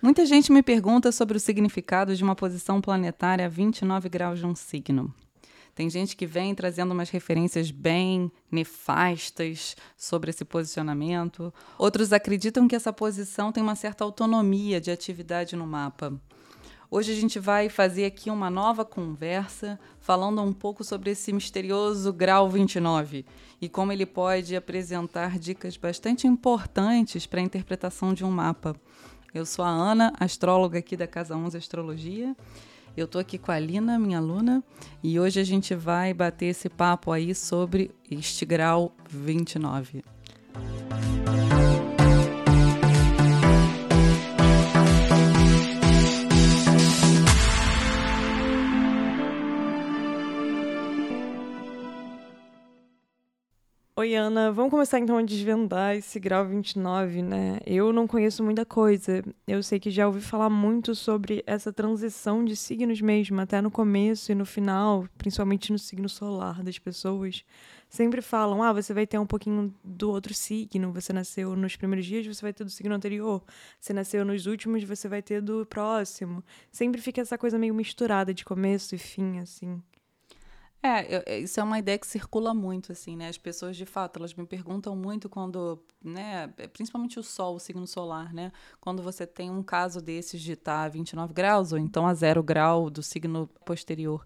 Muita gente me pergunta sobre o significado de uma posição planetária a 29 graus de um signo. Tem gente que vem trazendo umas referências bem nefastas sobre esse posicionamento. Outros acreditam que essa posição tem uma certa autonomia de atividade no mapa. Hoje a gente vai fazer aqui uma nova conversa falando um pouco sobre esse misterioso grau 29 e como ele pode apresentar dicas bastante importantes para a interpretação de um mapa. Eu sou a Ana, astróloga aqui da Casa 11 Astrologia. Eu estou aqui com a Lina, minha aluna, e hoje a gente vai bater esse papo aí sobre este grau 29. Oi, Ana. Vamos começar então a desvendar esse grau 29, né? Eu não conheço muita coisa. Eu sei que já ouvi falar muito sobre essa transição de signos mesmo, até no começo e no final, principalmente no signo solar das pessoas. Sempre falam: ah, você vai ter um pouquinho do outro signo. Você nasceu nos primeiros dias, você vai ter do signo anterior. Você nasceu nos últimos, você vai ter do próximo. Sempre fica essa coisa meio misturada de começo e fim, assim. É, eu, isso é uma ideia que circula muito, assim, né? As pessoas, de fato, elas me perguntam muito quando, né? Principalmente o Sol, o signo solar, né? Quando você tem um caso desses de estar a 29 graus, ou então a zero grau do signo posterior.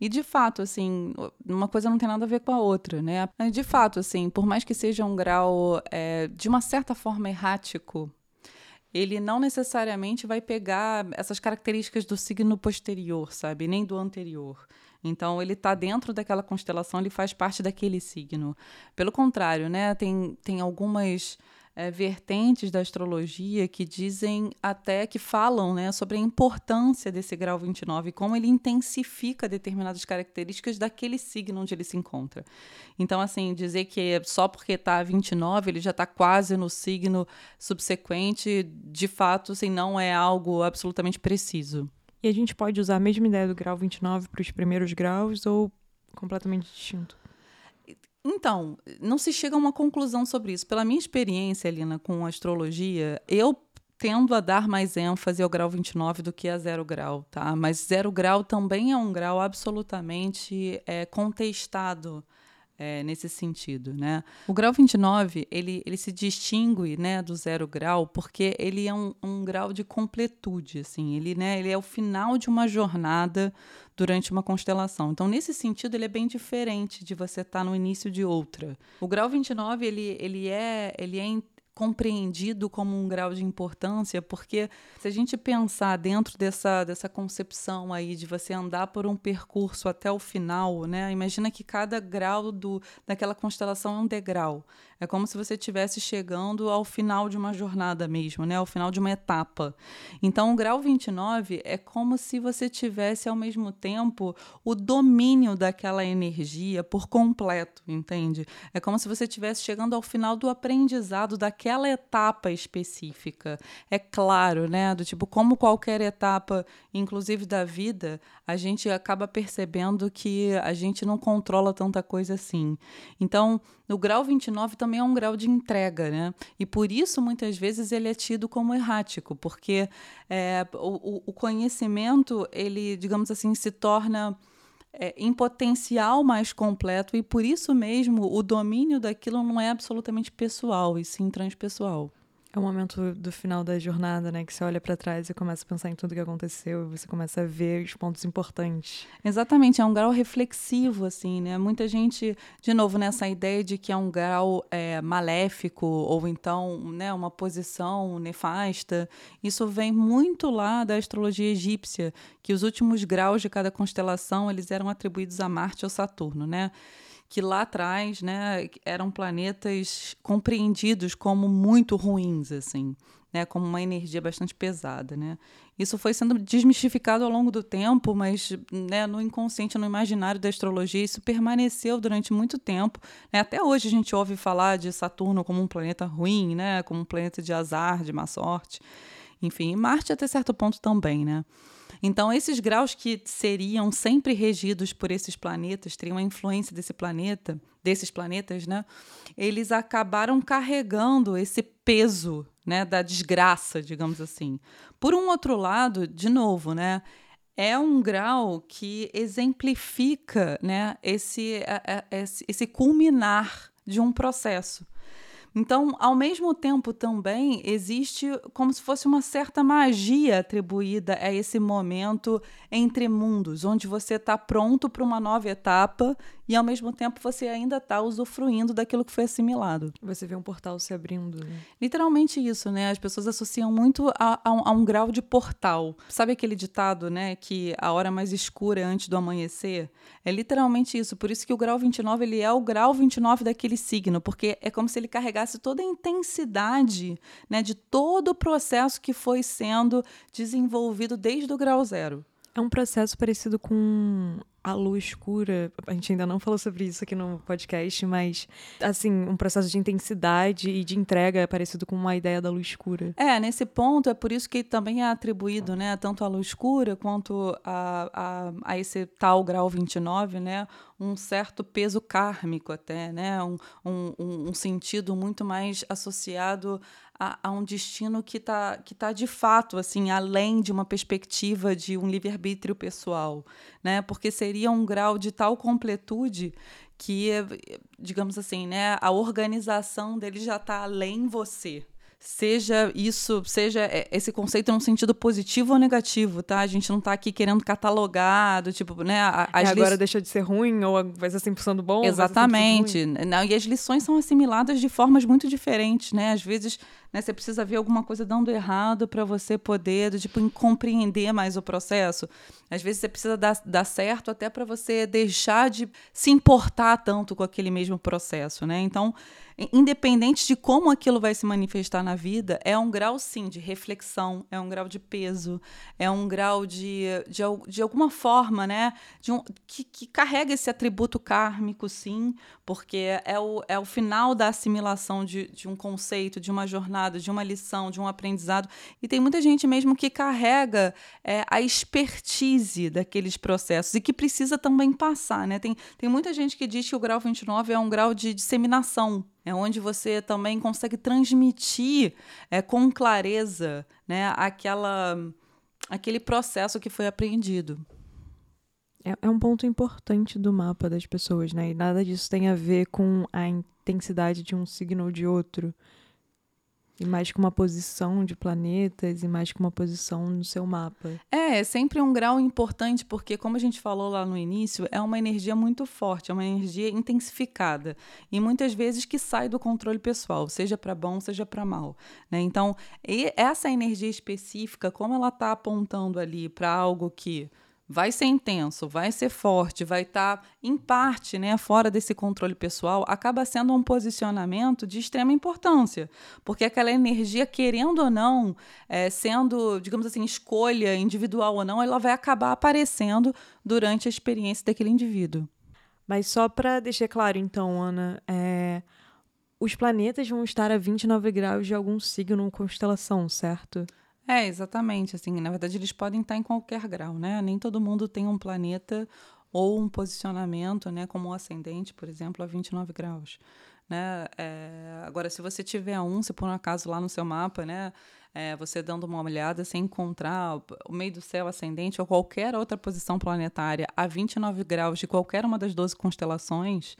E de fato, assim, uma coisa não tem nada a ver com a outra, né? De fato, assim, por mais que seja um grau é, de uma certa forma errático, ele não necessariamente vai pegar essas características do signo posterior, sabe? Nem do anterior. Então, ele está dentro daquela constelação, ele faz parte daquele signo. Pelo contrário, né, tem, tem algumas é, vertentes da astrologia que dizem até que falam né, sobre a importância desse grau 29 e como ele intensifica determinadas características daquele signo onde ele se encontra. Então, assim, dizer que só porque está 29 ele já está quase no signo subsequente, de fato, assim, não é algo absolutamente preciso. E a gente pode usar a mesma ideia do grau 29 para os primeiros graus ou completamente distinto? Então, não se chega a uma conclusão sobre isso. Pela minha experiência, Lina, com astrologia, eu tendo a dar mais ênfase ao grau 29 do que a zero grau, tá? Mas zero grau também é um grau absolutamente é, contestado é, nesse sentido, né? O grau 29, ele, ele se distingue, né, do zero grau porque ele é um, um grau de completude, assim, ele, né, ele é o final de uma jornada durante uma constelação. Então, nesse sentido, ele é bem diferente de você estar tá no início de outra. O grau 29, ele, ele é, ele é compreendido como um grau de importância, porque se a gente pensar dentro dessa, dessa concepção aí de você andar por um percurso até o final, né? Imagina que cada grau do, daquela constelação é um degrau. É como se você estivesse chegando ao final de uma jornada mesmo, né? Ao final de uma etapa. Então, o grau 29 é como se você tivesse ao mesmo tempo o domínio daquela energia por completo, entende? É como se você estivesse chegando ao final do aprendizado daquela etapa específica. É claro, né? Do tipo, como qualquer etapa, inclusive da vida, a gente acaba percebendo que a gente não controla tanta coisa assim. Então, o grau 29 também é um grau de entrega, né? E por isso, muitas vezes, ele é tido como errático, porque é, o, o conhecimento, ele, digamos assim, se torna é, em potencial mais completo e por isso mesmo o domínio daquilo não é absolutamente pessoal e sim transpessoal. É o momento do final da jornada, né? Que você olha para trás e começa a pensar em tudo que aconteceu você começa a ver os pontos importantes. Exatamente, é um grau reflexivo, assim, né? Muita gente, de novo, nessa ideia de que é um grau é, maléfico ou então, né, uma posição nefasta. Isso vem muito lá da astrologia egípcia, que os últimos graus de cada constelação eles eram atribuídos a Marte ou Saturno, né? Que lá atrás né, eram planetas compreendidos como muito ruins, assim, né, como uma energia bastante pesada. Né? Isso foi sendo desmistificado ao longo do tempo, mas né, no inconsciente, no imaginário da astrologia, isso permaneceu durante muito tempo. Né? Até hoje a gente ouve falar de Saturno como um planeta ruim, né, como um planeta de azar, de má sorte. Enfim, Marte até certo ponto também, né? Então, esses graus que seriam sempre regidos por esses planetas, teriam a influência desse planeta, desses planetas, né? Eles acabaram carregando esse peso, né, da desgraça, digamos assim. Por um outro lado, de novo, né, é um grau que exemplifica, né, esse, esse, esse culminar de um processo. Então, ao mesmo tempo, também existe como se fosse uma certa magia atribuída a esse momento entre mundos, onde você está pronto para uma nova etapa e ao mesmo tempo você ainda está usufruindo daquilo que foi assimilado. Você vê um portal se abrindo. Né? Literalmente isso, né? As pessoas associam muito a, a, um, a, um, grau de portal. Sabe aquele ditado, né? Que a hora mais escura é antes do amanhecer? É literalmente isso. Por isso que o grau 29 ele é o grau 29 daquele signo, porque é como se ele carregasse toda a intensidade né, de todo o processo que foi sendo desenvolvido desde o grau zero. É um processo parecido com a lua escura. A gente ainda não falou sobre isso aqui no podcast, mas assim, um processo de intensidade e de entrega é parecido com uma ideia da luz escura. É, nesse ponto é por isso que também é atribuído, né, tanto à luz escura quanto a, a, a esse tal grau 29, né, um certo peso kármico até, né, um, um, um sentido muito mais associado a, a um destino que está que tá de fato assim além de uma perspectiva de um livre-arbítrio pessoal, né? Porque seria um grau de tal completude que, digamos assim, né, a organização dele já está além você, seja isso, seja é, esse conceito num sentido positivo ou negativo, tá? A gente não está aqui querendo catalogar, do tipo, né? As agora li... deixou de ser ruim ou vai ser 100% bom? Exatamente. Não, e as lições são assimiladas de formas muito diferentes, né? Às vezes né, você precisa ver alguma coisa dando errado para você poder, tipo, compreender mais o processo. Às vezes você precisa dar, dar certo até para você deixar de se importar tanto com aquele mesmo processo, né? Então, independente de como aquilo vai se manifestar na vida, é um grau sim de reflexão, é um grau de peso, é um grau de, de, de alguma forma, né, de um, que, que carrega esse atributo kármico, sim, porque é o, é o final da assimilação de, de um conceito, de uma jornada, de uma lição, de um aprendizado. E tem muita gente mesmo que carrega é, a expertise daqueles processos e que precisa também passar, né? Tem, tem muita gente que diz que o grau 29 é um grau de disseminação é onde você também consegue transmitir é, com clareza né, aquela, aquele processo que foi aprendido. É, é um ponto importante do mapa das pessoas, né? E nada disso tem a ver com a intensidade de um signo ou de outro. E mais com uma posição de planetas e mais com uma posição no seu mapa. É, é sempre um grau importante, porque, como a gente falou lá no início, é uma energia muito forte, é uma energia intensificada. E muitas vezes que sai do controle pessoal, seja para bom, seja para mal. Né? Então, essa energia específica, como ela está apontando ali para algo que vai ser intenso, vai ser forte, vai estar, tá, em parte, né, fora desse controle pessoal, acaba sendo um posicionamento de extrema importância, porque aquela energia, querendo ou não, é, sendo, digamos assim, escolha individual ou não, ela vai acabar aparecendo durante a experiência daquele indivíduo. Mas só para deixar claro, então, Ana, é, os planetas vão estar a 29 graus de algum signo ou constelação, certo? É, exatamente. Assim, na verdade, eles podem estar em qualquer grau, né? Nem todo mundo tem um planeta ou um posicionamento, né, como o ascendente, por exemplo, a 29 graus. Né? É, agora, se você tiver um, se por um acaso lá no seu mapa, né, é, você dando uma olhada, sem encontrar o meio do céu ascendente ou qualquer outra posição planetária a 29 graus de qualquer uma das 12 constelações,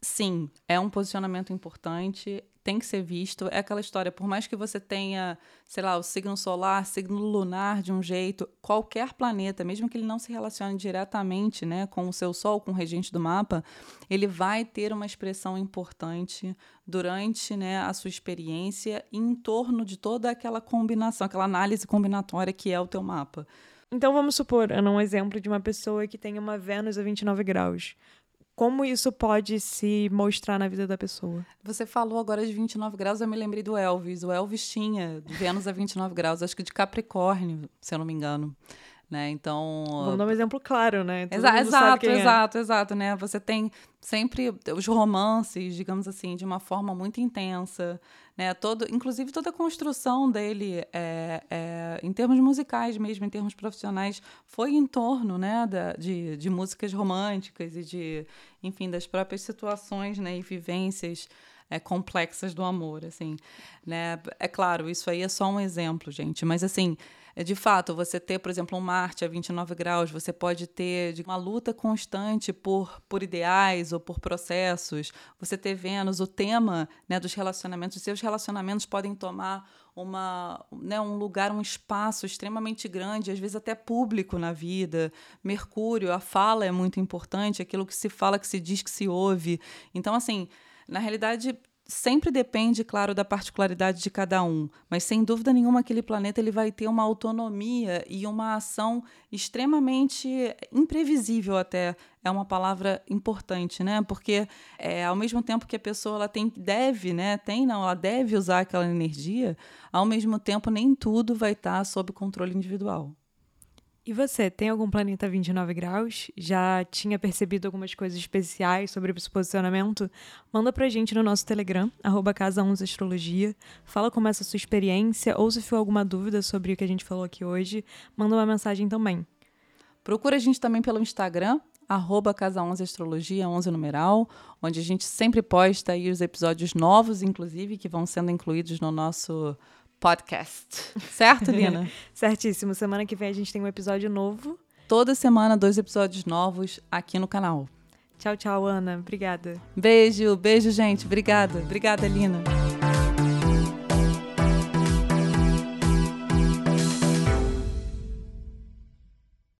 sim, é um posicionamento importante, tem que ser visto. É aquela história, por mais que você tenha, sei lá, o signo solar, signo lunar de um jeito, qualquer planeta, mesmo que ele não se relacione diretamente né, com o seu Sol, com o regente do mapa, ele vai ter uma expressão importante durante né, a sua experiência em torno de toda aquela combinação, aquela análise combinatória que é o teu mapa. Então vamos supor, Ana, um exemplo de uma pessoa que tem uma Vênus a 29 graus como isso pode se mostrar na vida da pessoa? Você falou agora de 29 graus, eu me lembrei do Elvis. O Elvis tinha Vênus a 29 graus, acho que de Capricórnio, se eu não me engano. Né? Então. Vamos dar um exemplo claro, né? Todo Exa exato, é. exato, é. exato, né? Você tem sempre os romances, digamos assim, de uma forma muito intensa, né? Todo, inclusive toda a construção dele, é, é, em termos musicais mesmo, em termos profissionais, foi em torno, né, da, de, de músicas românticas e de, enfim, das próprias situações, né, e vivências é, complexas do amor, assim, né? É claro, isso aí é só um exemplo, gente, mas assim, de fato, você ter, por exemplo, um Marte a 29 graus, você pode ter uma luta constante por, por ideais ou por processos. Você ter Vênus, o tema né, dos relacionamentos, os seus relacionamentos podem tomar uma, né, um lugar, um espaço extremamente grande, às vezes até público na vida. Mercúrio, a fala é muito importante, aquilo que se fala, que se diz, que se ouve. Então, assim, na realidade, sempre depende, claro, da particularidade de cada um, mas sem dúvida nenhuma aquele planeta ele vai ter uma autonomia e uma ação extremamente imprevisível até é uma palavra importante, né? Porque é, ao mesmo tempo que a pessoa ela tem deve, né? Tem não, ela deve usar aquela energia, ao mesmo tempo nem tudo vai estar sob controle individual. E você, tem algum planeta 29 graus? Já tinha percebido algumas coisas especiais sobre esse posicionamento? Manda pra gente no nosso Telegram, arroba Casa 11 Astrologia. Fala como é essa sua experiência, ou se for alguma dúvida sobre o que a gente falou aqui hoje, manda uma mensagem também. Procura a gente também pelo Instagram, arroba Casa 11 Astrologia, 11 numeral, onde a gente sempre posta aí os episódios novos, inclusive, que vão sendo incluídos no nosso podcast. Certo, Lina? Certíssimo. Semana que vem a gente tem um episódio novo. Toda semana, dois episódios novos aqui no canal. Tchau, tchau, Ana. Obrigada. Beijo, beijo, gente. Obrigada. Obrigada, Lina.